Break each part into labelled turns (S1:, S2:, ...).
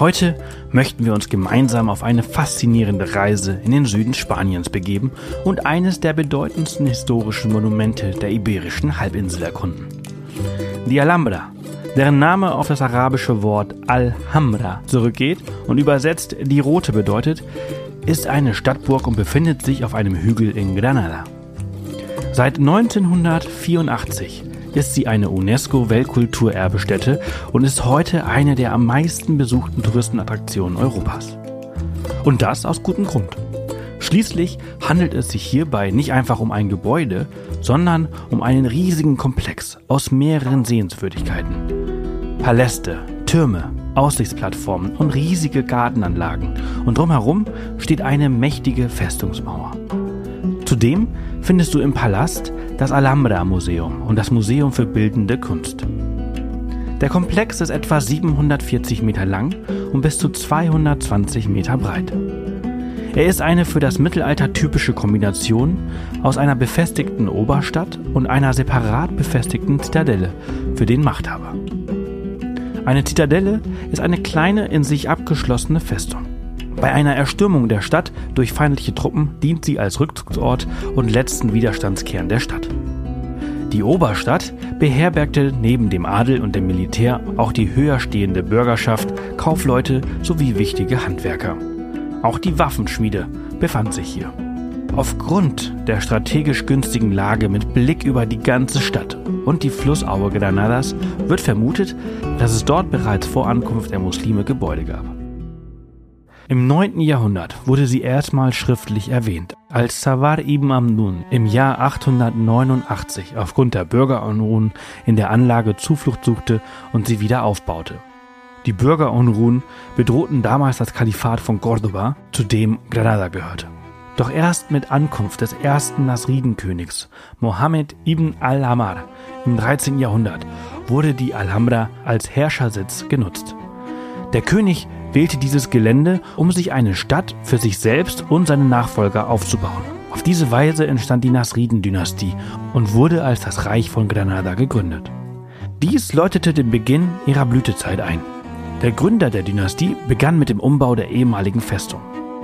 S1: Heute möchten wir uns gemeinsam auf eine faszinierende Reise in den Süden Spaniens begeben und eines der bedeutendsten historischen Monumente der iberischen Halbinsel erkunden. Die Alhambra, deren Name auf das arabische Wort Alhambra zurückgeht und übersetzt die Rote bedeutet, ist eine Stadtburg und befindet sich auf einem Hügel in Granada. Seit 1984 ist sie eine UNESCO-Weltkulturerbestätte und ist heute eine der am meisten besuchten Touristenattraktionen Europas. Und das aus gutem Grund. Schließlich handelt es sich hierbei nicht einfach um ein Gebäude, sondern um einen riesigen Komplex aus mehreren Sehenswürdigkeiten. Paläste, Türme, Aussichtsplattformen und riesige Gartenanlagen und drumherum steht eine mächtige Festungsmauer. Zudem findest du im Palast das Alhambra Museum und das Museum für Bildende Kunst. Der Komplex ist etwa 740 Meter lang und bis zu 220 Meter breit. Er ist eine für das Mittelalter typische Kombination aus einer befestigten Oberstadt und einer separat befestigten Zitadelle für den Machthaber. Eine Zitadelle ist eine kleine in sich abgeschlossene Festung. Bei einer Erstürmung der Stadt durch feindliche Truppen dient sie als Rückzugsort und letzten Widerstandskern der Stadt. Die Oberstadt beherbergte neben dem Adel und dem Militär auch die höher stehende Bürgerschaft, Kaufleute sowie wichtige Handwerker. Auch die Waffenschmiede befand sich hier. Aufgrund der strategisch günstigen Lage mit Blick über die ganze Stadt und die Flussaue Granadas wird vermutet, dass es dort bereits vor Ankunft der Muslime Gebäude gab. Im 9. Jahrhundert wurde sie erstmals schriftlich erwähnt, als Savar ibn Amnun im Jahr 889 aufgrund der Bürgerunruhen in der Anlage Zuflucht suchte und sie wieder aufbaute. Die Bürgerunruhen bedrohten damals das Kalifat von Cordoba, zu dem Granada gehörte. Doch erst mit Ankunft des ersten Nasridenkönigs, Mohammed ibn al-Hamar, im 13. Jahrhundert wurde die Alhambra als Herrschersitz genutzt. Der König wählte dieses Gelände, um sich eine Stadt für sich selbst und seine Nachfolger aufzubauen. Auf diese Weise entstand die Nasriden-Dynastie und wurde als das Reich von Granada gegründet. Dies läutete den Beginn ihrer Blütezeit ein. Der Gründer der Dynastie begann mit dem Umbau der ehemaligen Festung.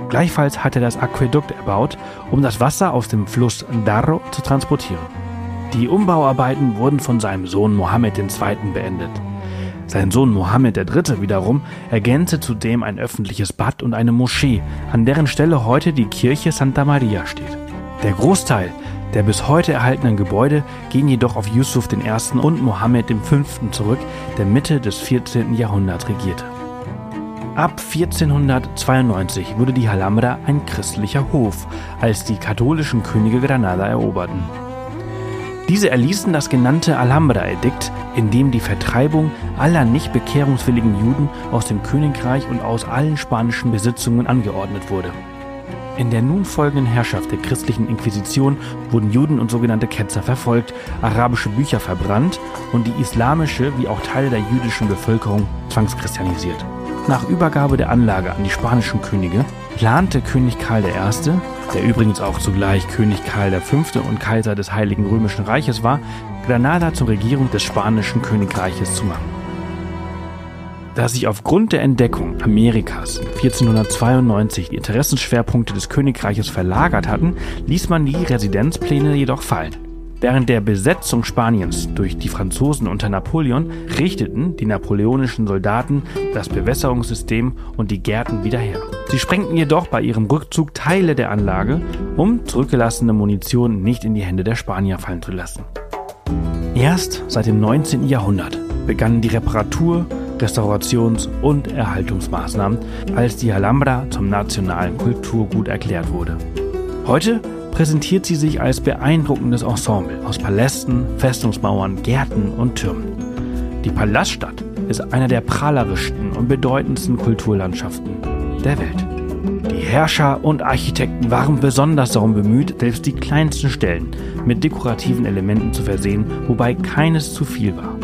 S1: Gleichfalls hat er das Aquädukt erbaut, um das Wasser aus dem Fluss Darro zu transportieren. Die Umbauarbeiten wurden von seinem Sohn Mohammed II. beendet. Sein Sohn Mohammed III. wiederum ergänzte zudem ein öffentliches Bad und eine Moschee, an deren Stelle heute die Kirche Santa Maria steht. Der Großteil der bis heute erhaltenen Gebäude gehen jedoch auf Yusuf I. und Mohammed V. zurück, der Mitte des 14. Jahrhunderts regierte. Ab 1492 wurde die Alhambra ein christlicher Hof, als die katholischen Könige Granada eroberten. Diese erließen das genannte Alhambra-Edikt, in dem die Vertreibung aller nicht bekehrungswilligen Juden aus dem Königreich und aus allen spanischen Besitzungen angeordnet wurde. In der nun folgenden Herrschaft der christlichen Inquisition wurden Juden und sogenannte Ketzer verfolgt, arabische Bücher verbrannt und die islamische wie auch Teile der jüdischen Bevölkerung zwangschristianisiert. Nach Übergabe der Anlage an die spanischen Könige plante König Karl I., der übrigens auch zugleich König Karl V. und Kaiser des Heiligen Römischen Reiches war, Granada zur Regierung des spanischen Königreiches zu machen. Da sich aufgrund der Entdeckung Amerikas 1492 die Interessenschwerpunkte des Königreiches verlagert hatten, ließ man die Residenzpläne jedoch fallen. Während der Besetzung Spaniens durch die Franzosen unter Napoleon richteten die napoleonischen Soldaten das Bewässerungssystem und die Gärten wieder her. Sie sprengten jedoch bei ihrem Rückzug Teile der Anlage, um zurückgelassene Munition nicht in die Hände der Spanier fallen zu lassen. Erst seit dem 19. Jahrhundert begannen die Reparatur, Restaurations- und Erhaltungsmaßnahmen, als die Alhambra zum nationalen Kulturgut erklärt wurde. Heute präsentiert sie sich als beeindruckendes Ensemble aus Palästen, Festungsmauern, Gärten und Türmen. Die Palaststadt ist einer der prahlerischsten und bedeutendsten Kulturlandschaften der Welt. Die Herrscher und Architekten waren besonders darum bemüht, selbst die kleinsten Stellen mit dekorativen Elementen zu versehen, wobei keines zu viel war.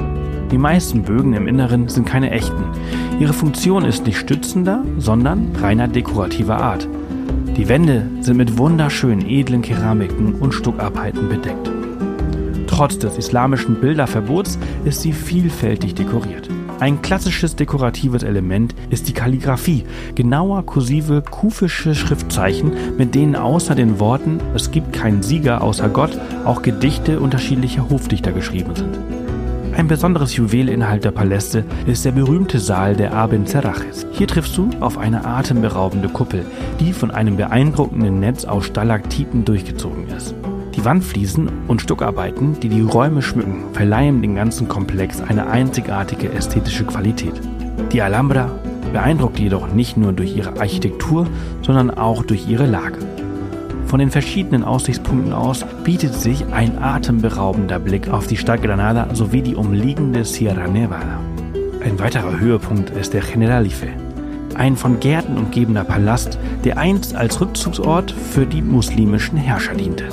S1: Die meisten Bögen im Inneren sind keine echten. Ihre Funktion ist nicht stützender, sondern reiner dekorativer Art. Die Wände sind mit wunderschönen edlen Keramiken und Stuckarbeiten bedeckt. Trotz des islamischen Bilderverbots ist sie vielfältig dekoriert. Ein klassisches dekoratives Element ist die Kalligraphie, genauer kursive kufische Schriftzeichen, mit denen außer den Worten Es gibt keinen Sieger außer Gott auch Gedichte unterschiedlicher Hofdichter geschrieben sind. Ein besonderes Juwel innerhalb der Paläste ist der berühmte Saal der Abencerrajes. Hier triffst du auf eine atemberaubende Kuppel, die von einem beeindruckenden Netz aus Stalaktiten durchgezogen ist. Die Wandfliesen und Stuckarbeiten, die die Räume schmücken, verleihen dem ganzen Komplex eine einzigartige ästhetische Qualität. Die Alhambra beeindruckt jedoch nicht nur durch ihre Architektur, sondern auch durch ihre Lage. Von den verschiedenen Aussichtspunkten aus bietet sich ein atemberaubender Blick auf die Stadt Granada sowie die umliegende Sierra Nevada. Ein weiterer Höhepunkt ist der Generalife, ein von Gärten umgebener Palast, der einst als Rückzugsort für die muslimischen Herrscher diente.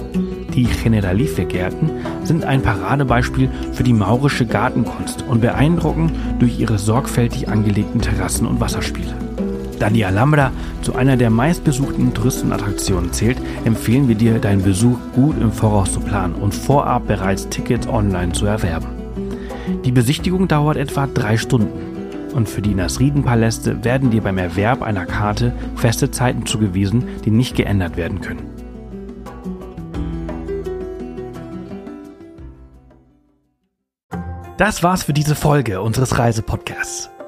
S1: Die Generalife-Gärten sind ein Paradebeispiel für die maurische Gartenkunst und beeindrucken durch ihre sorgfältig angelegten Terrassen und Wasserspiele. Da die Alhambra zu einer der meistbesuchten Touristenattraktionen zählt, empfehlen wir dir, deinen Besuch gut im Voraus zu planen und vorab bereits Tickets online zu erwerben. Die Besichtigung dauert etwa drei Stunden und für die Nasridenpaläste werden dir beim Erwerb einer Karte feste Zeiten zugewiesen, die nicht geändert werden können. Das war's für diese Folge unseres Reisepodcasts.